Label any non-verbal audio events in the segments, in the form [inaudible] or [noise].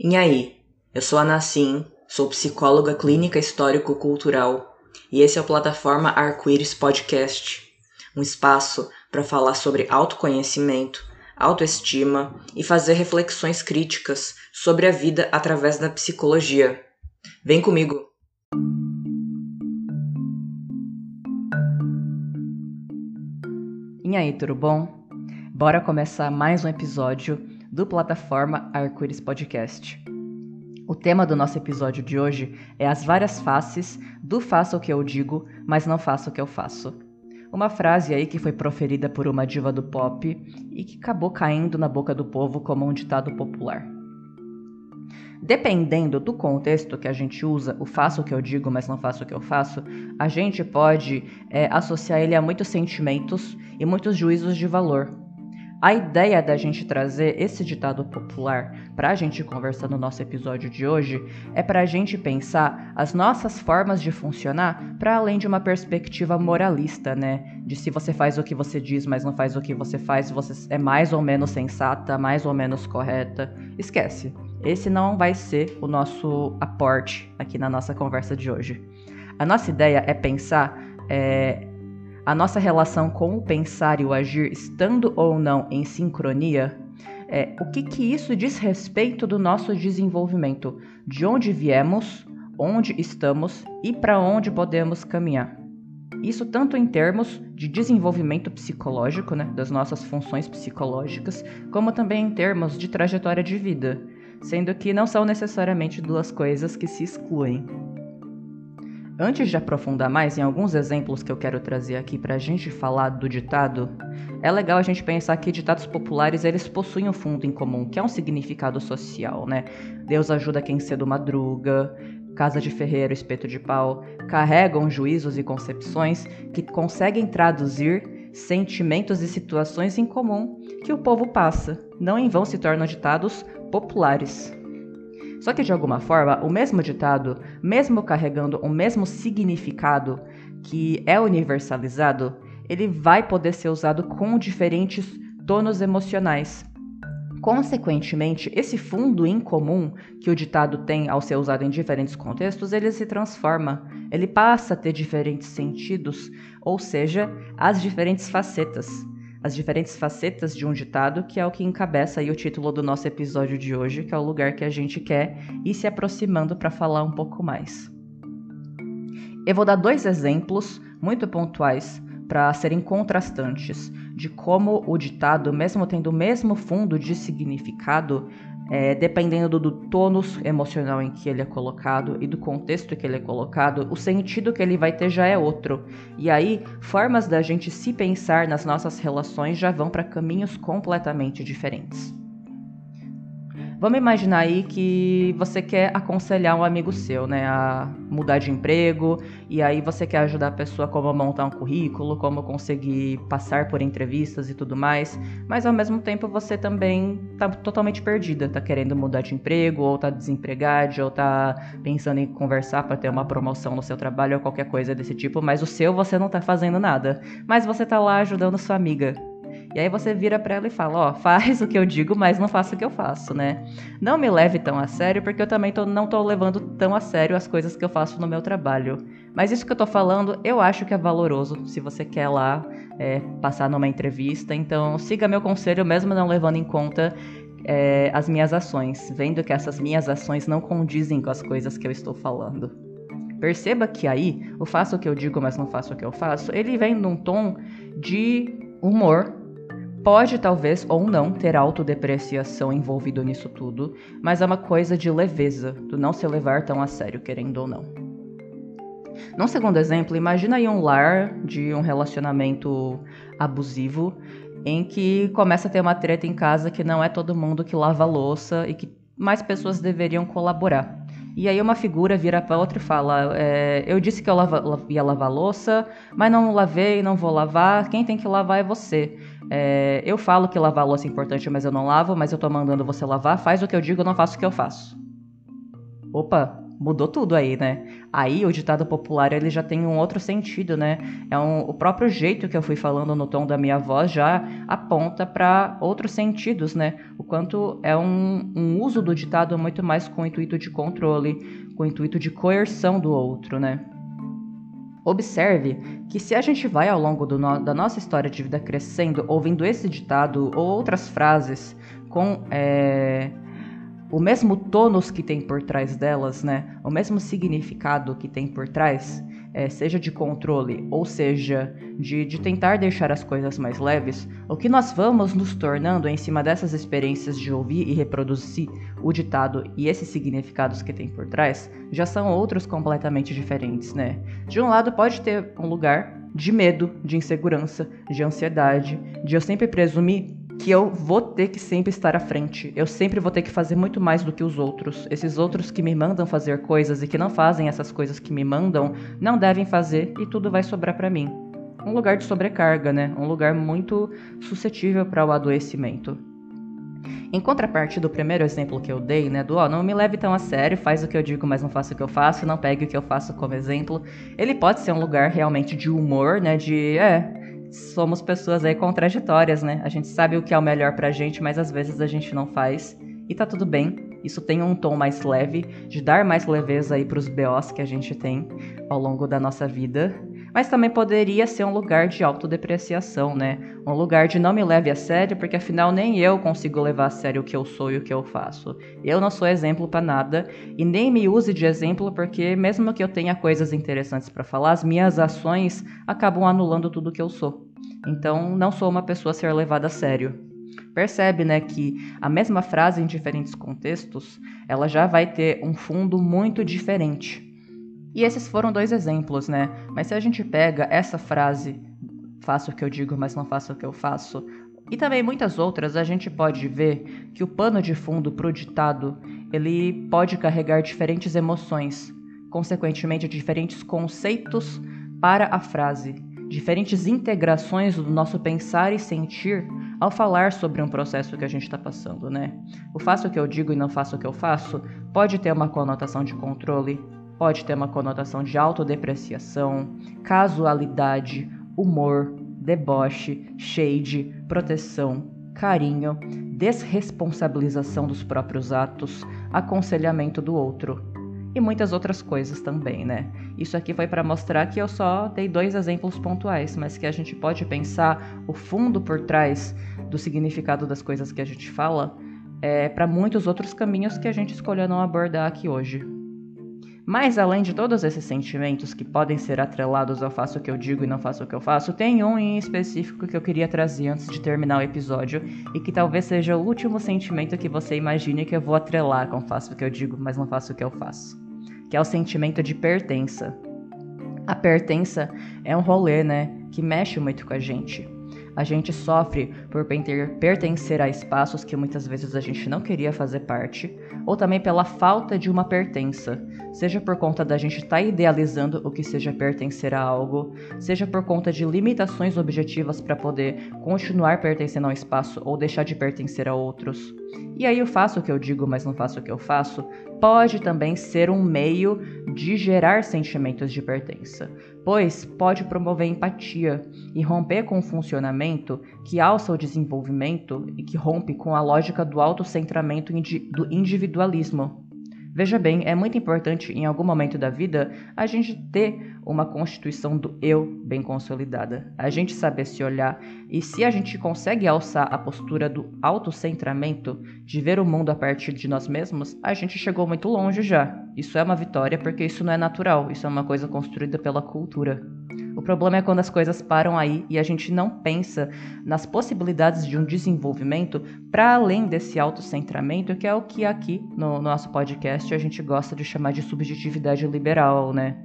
E aí, eu sou a Nassim, sou psicóloga clínica histórico-cultural e esse é o Plataforma Arco-Íris Podcast, um espaço para falar sobre autoconhecimento, autoestima e fazer reflexões críticas sobre a vida através da psicologia. Vem comigo! E aí, tudo bom? Bora começar mais um episódio do plataforma Arco-Íris Podcast. O tema do nosso episódio de hoje é as várias faces do faça o que eu digo, mas não faça o que eu faço. Uma frase aí que foi proferida por uma diva do pop e que acabou caindo na boca do povo como um ditado popular. Dependendo do contexto que a gente usa, o faço o que eu digo, mas não faço o que eu faço, a gente pode é, associar ele a muitos sentimentos e muitos juízos de valor, a ideia da gente trazer esse ditado popular para a gente conversar no nosso episódio de hoje é para a gente pensar as nossas formas de funcionar para além de uma perspectiva moralista, né? De se você faz o que você diz, mas não faz o que você faz, você é mais ou menos sensata, mais ou menos correta. Esquece. Esse não vai ser o nosso aporte aqui na nossa conversa de hoje. A nossa ideia é pensar é, a nossa relação com o pensar e o agir estando ou não em sincronia, é, o que, que isso diz respeito do nosso desenvolvimento, de onde viemos, onde estamos e para onde podemos caminhar. Isso tanto em termos de desenvolvimento psicológico, né, das nossas funções psicológicas, como também em termos de trajetória de vida, sendo que não são necessariamente duas coisas que se excluem. Antes de aprofundar mais em alguns exemplos que eu quero trazer aqui para a gente falar do ditado, é legal a gente pensar que ditados populares eles possuem um fundo em comum, que é um significado social, né? Deus ajuda quem cedo madruga, casa de ferreiro, espeto de pau, carregam juízos e concepções que conseguem traduzir sentimentos e situações em comum que o povo passa. Não em vão se tornam ditados populares. Só que de alguma forma, o mesmo ditado, mesmo carregando o mesmo significado que é universalizado, ele vai poder ser usado com diferentes tonos emocionais. Consequentemente, esse fundo em comum que o ditado tem ao ser usado em diferentes contextos, ele se transforma, ele passa a ter diferentes sentidos, ou seja, as diferentes facetas as diferentes facetas de um ditado, que é o que encabeça aí o título do nosso episódio de hoje, que é o lugar que a gente quer ir se aproximando para falar um pouco mais. Eu vou dar dois exemplos muito pontuais para serem contrastantes de como o ditado, mesmo tendo o mesmo fundo de significado, é, dependendo do, do tônus emocional em que ele é colocado e do contexto que ele é colocado, o sentido que ele vai ter já é outro. E aí, formas da gente se pensar nas nossas relações já vão para caminhos completamente diferentes. Vamos imaginar aí que você quer aconselhar um amigo seu, né, a mudar de emprego, e aí você quer ajudar a pessoa como montar um currículo, como conseguir passar por entrevistas e tudo mais, mas ao mesmo tempo você também tá totalmente perdida, tá querendo mudar de emprego, ou tá desempregada, ou tá pensando em conversar para ter uma promoção no seu trabalho ou qualquer coisa desse tipo, mas o seu você não tá fazendo nada, mas você tá lá ajudando sua amiga. E aí você vira para ela e fala, ó, [laughs] faz o que eu digo, mas não faça o que eu faço, né? Não me leve tão a sério, porque eu também tô, não tô levando tão a sério as coisas que eu faço no meu trabalho. Mas isso que eu tô falando, eu acho que é valoroso, se você quer lá é, passar numa entrevista. Então, siga meu conselho, mesmo não levando em conta é, as minhas ações, vendo que essas minhas ações não condizem com as coisas que eu estou falando. Perceba que aí, o faço o que eu digo, mas não faço o que eu faço, ele vem num tom de humor Pode talvez ou não ter autodepreciação envolvido nisso tudo, mas é uma coisa de leveza, do não se levar tão a sério, querendo ou não. Num segundo exemplo, imagina aí um lar de um relacionamento abusivo em que começa a ter uma treta em casa que não é todo mundo que lava a louça e que mais pessoas deveriam colaborar. E aí uma figura vira para outra e fala: é, Eu disse que eu lava, ia lavar louça, mas não lavei, não vou lavar. Quem tem que lavar é você. É, eu falo que lavar louça é importante, mas eu não lavo, mas eu tô mandando você lavar. Faz o que eu digo, não faço o que eu faço. Opa, mudou tudo aí, né? Aí o ditado popular ele já tem um outro sentido, né? É um, o próprio jeito que eu fui falando no tom da minha voz já aponta para outros sentidos, né? O quanto é um, um uso do ditado muito mais com o intuito de controle, com o intuito de coerção do outro, né? Observe que se a gente vai ao longo no, da nossa história de vida crescendo, ouvindo esse ditado ou outras frases com é, o mesmo tônus que tem por trás delas, né? O mesmo significado que tem por trás, é, seja de controle ou seja de, de tentar deixar as coisas mais leves, o que nós vamos nos tornando em cima dessas experiências de ouvir e reproduzir o ditado e esses significados que tem por trás já são outros completamente diferentes, né? De um lado pode ter um lugar de medo, de insegurança, de ansiedade, de eu sempre presumir que eu vou ter que sempre estar à frente. Eu sempre vou ter que fazer muito mais do que os outros. Esses outros que me mandam fazer coisas e que não fazem essas coisas que me mandam, não devem fazer e tudo vai sobrar para mim. Um lugar de sobrecarga, né? Um lugar muito suscetível para o adoecimento. Em contraparte do primeiro exemplo que eu dei, né, do ó, oh, não me leve tão a sério, faz o que eu digo, mas não faça o que eu faço, não pegue o que eu faço como exemplo, ele pode ser um lugar realmente de humor, né, de, é, somos pessoas aí contraditórias, né? A gente sabe o que é o melhor pra gente, mas às vezes a gente não faz. E tá tudo bem. Isso tem um tom mais leve, de dar mais leveza aí pros BOs que a gente tem ao longo da nossa vida. Mas também poderia ser um lugar de autodepreciação, né? Um lugar de não me leve a sério, porque afinal nem eu consigo levar a sério o que eu sou e o que eu faço. Eu não sou exemplo para nada e nem me use de exemplo, porque mesmo que eu tenha coisas interessantes para falar, as minhas ações acabam anulando tudo que eu sou. Então, não sou uma pessoa a ser levada a sério. Percebe, né, que a mesma frase em diferentes contextos, ela já vai ter um fundo muito diferente. E esses foram dois exemplos, né? Mas se a gente pega essa frase, faço o que eu digo, mas não faço o que eu faço, e também muitas outras, a gente pode ver que o pano de fundo pro ditado, ele pode carregar diferentes emoções, consequentemente diferentes conceitos para a frase, diferentes integrações do nosso pensar e sentir ao falar sobre um processo que a gente está passando, né? O faço o que eu digo e não faço o que eu faço pode ter uma conotação de controle, pode ter uma conotação de autodepreciação, casualidade, humor, deboche, shade, proteção, carinho, desresponsabilização dos próprios atos, aconselhamento do outro e muitas outras coisas também, né? Isso aqui foi para mostrar que eu só dei dois exemplos pontuais, mas que a gente pode pensar o fundo por trás do significado das coisas que a gente fala é, para muitos outros caminhos que a gente escolheu não abordar aqui hoje. Mas além de todos esses sentimentos que podem ser atrelados ao faço o que eu digo e não faço o que eu faço, tem um em específico que eu queria trazer antes de terminar o episódio e que talvez seja o último sentimento que você imagine que eu vou atrelar com faço o que eu digo, mas não faço o que eu faço, que é o sentimento de pertença. A pertença é um rolê, né, que mexe muito com a gente. A gente sofre por pertencer a espaços que muitas vezes a gente não queria fazer parte, ou também pela falta de uma pertença, seja por conta da gente estar tá idealizando o que seja pertencer a algo, seja por conta de limitações objetivas para poder continuar pertencendo a um espaço ou deixar de pertencer a outros. E aí eu faço o que eu digo, mas não faço o que eu faço, pode também ser um meio de gerar sentimentos de pertença, pois pode promover empatia e romper com o funcionamento que alça o desenvolvimento e que rompe com a lógica do autocentramento do individualismo. Veja bem, é muito importante em algum momento da vida a gente ter uma constituição do eu bem consolidada. A gente saber se olhar e se a gente consegue alçar a postura do autocentramento, de ver o mundo a partir de nós mesmos, a gente chegou muito longe já. Isso é uma vitória porque isso não é natural, isso é uma coisa construída pela cultura. O problema é quando as coisas param aí e a gente não pensa nas possibilidades de um desenvolvimento para além desse autocentramento, que é o que aqui no nosso podcast a gente gosta de chamar de subjetividade liberal, né?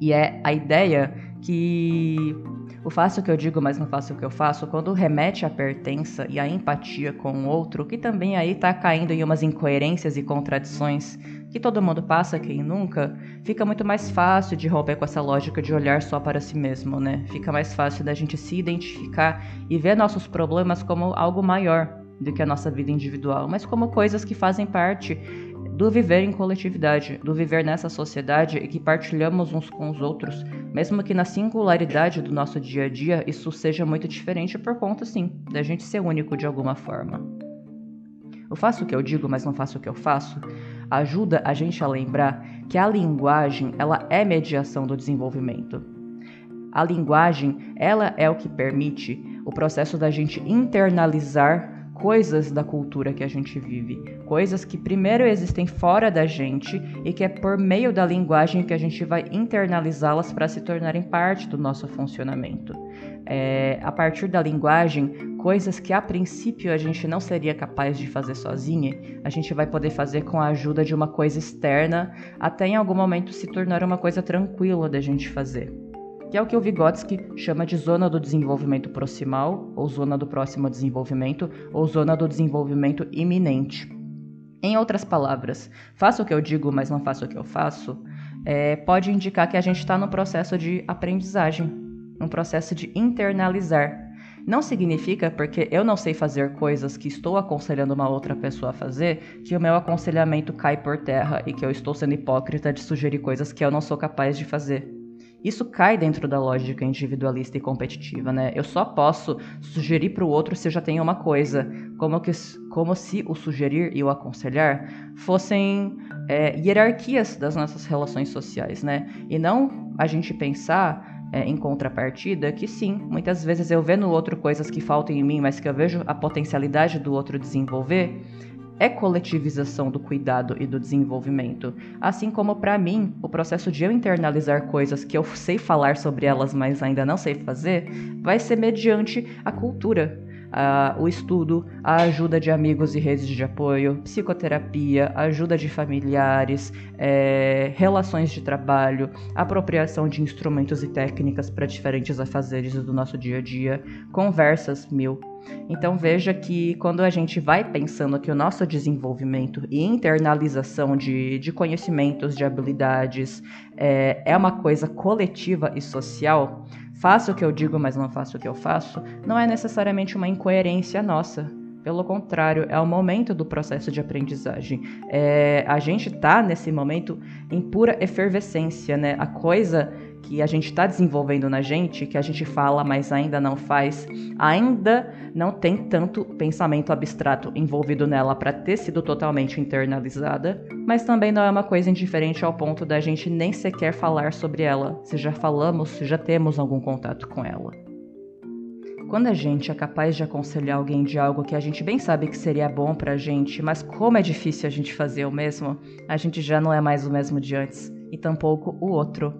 E é a ideia que o faço o que eu digo, mas não faço o que eu faço, quando remete à pertença e à empatia com o outro, que também aí tá caindo em umas incoerências e contradições que todo mundo passa, quem nunca, fica muito mais fácil de romper com essa lógica de olhar só para si mesmo, né? Fica mais fácil da gente se identificar e ver nossos problemas como algo maior do que a nossa vida individual, mas como coisas que fazem parte do viver em coletividade, do viver nessa sociedade e que partilhamos uns com os outros, mesmo que na singularidade do nosso dia a dia isso seja muito diferente por conta, sim, da gente ser único de alguma forma. Eu faço o que eu digo, mas não faço o que eu faço, ajuda a gente a lembrar que a linguagem ela é mediação do desenvolvimento. A linguagem ela é o que permite o processo da gente internalizar coisas da cultura que a gente vive, coisas que primeiro existem fora da gente e que é por meio da linguagem que a gente vai internalizá-las para se tornarem parte do nosso funcionamento. É, a partir da linguagem, coisas que a princípio a gente não seria capaz de fazer sozinha, a gente vai poder fazer com a ajuda de uma coisa externa, até em algum momento se tornar uma coisa tranquila da gente fazer que é o que o Vygotsky chama de zona do desenvolvimento proximal, ou zona do próximo desenvolvimento, ou zona do desenvolvimento iminente. Em outras palavras, faça o que eu digo, mas não faça o que eu faço, é, pode indicar que a gente está no processo de aprendizagem, um processo de internalizar. Não significa porque eu não sei fazer coisas que estou aconselhando uma outra pessoa a fazer que o meu aconselhamento cai por terra e que eu estou sendo hipócrita de sugerir coisas que eu não sou capaz de fazer. Isso cai dentro da lógica individualista e competitiva, né? Eu só posso sugerir para o outro se eu já tenho uma coisa, como, que, como se o sugerir e o aconselhar fossem é, hierarquias das nossas relações sociais, né? E não a gente pensar é, em contrapartida que sim, muitas vezes eu vejo no outro coisas que faltam em mim, mas que eu vejo a potencialidade do outro desenvolver é coletivização do cuidado e do desenvolvimento. Assim como para mim, o processo de eu internalizar coisas que eu sei falar sobre elas, mas ainda não sei fazer, vai ser mediante a cultura. Uh, o estudo, a ajuda de amigos e redes de apoio, psicoterapia, ajuda de familiares, é, relações de trabalho, apropriação de instrumentos e técnicas para diferentes afazeres do nosso dia a dia, conversas mil, então veja que quando a gente vai pensando que o nosso desenvolvimento e internalização de, de conhecimentos, de habilidades é, é uma coisa coletiva e social, faço o que eu digo, mas não faço o que eu faço, não é necessariamente uma incoerência nossa. Pelo contrário, é o momento do processo de aprendizagem. É, a gente está nesse momento em pura efervescência, né? A coisa que a gente está desenvolvendo na gente, que a gente fala, mas ainda não faz, ainda não tem tanto pensamento abstrato envolvido nela para ter sido totalmente internalizada, mas também não é uma coisa indiferente ao ponto da gente nem sequer falar sobre ela, se já falamos, se já temos algum contato com ela. Quando a gente é capaz de aconselhar alguém de algo que a gente bem sabe que seria bom pra gente, mas como é difícil a gente fazer o mesmo, a gente já não é mais o mesmo de antes, e tampouco o outro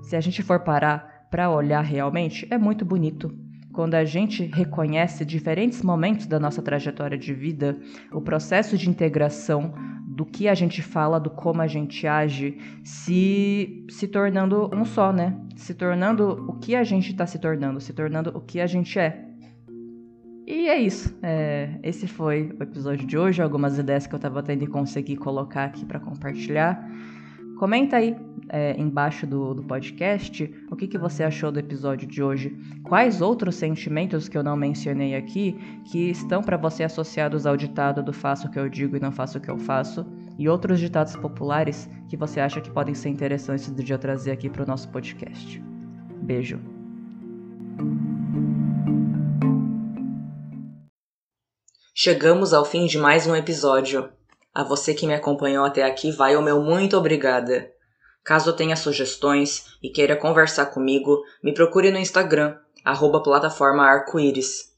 se a gente for parar para olhar realmente, é muito bonito. Quando a gente reconhece diferentes momentos da nossa trajetória de vida, o processo de integração do que a gente fala, do como a gente age, se se tornando um só, né? Se tornando o que a gente está se tornando, se tornando o que a gente é. E é isso. É, esse foi o episódio de hoje. Algumas ideias que eu estava tendo e consegui colocar aqui para compartilhar. Comenta aí é, embaixo do, do podcast o que, que você achou do episódio de hoje. Quais outros sentimentos que eu não mencionei aqui que estão para você associados ao ditado do faço o que eu digo e não faço o que eu faço? E outros ditados populares que você acha que podem ser interessantes de eu trazer aqui para o nosso podcast. Beijo. Chegamos ao fim de mais um episódio. A você que me acompanhou até aqui, vai o meu muito obrigada. Caso tenha sugestões e queira conversar comigo, me procure no Instagram, arroba plataforma arco-íris.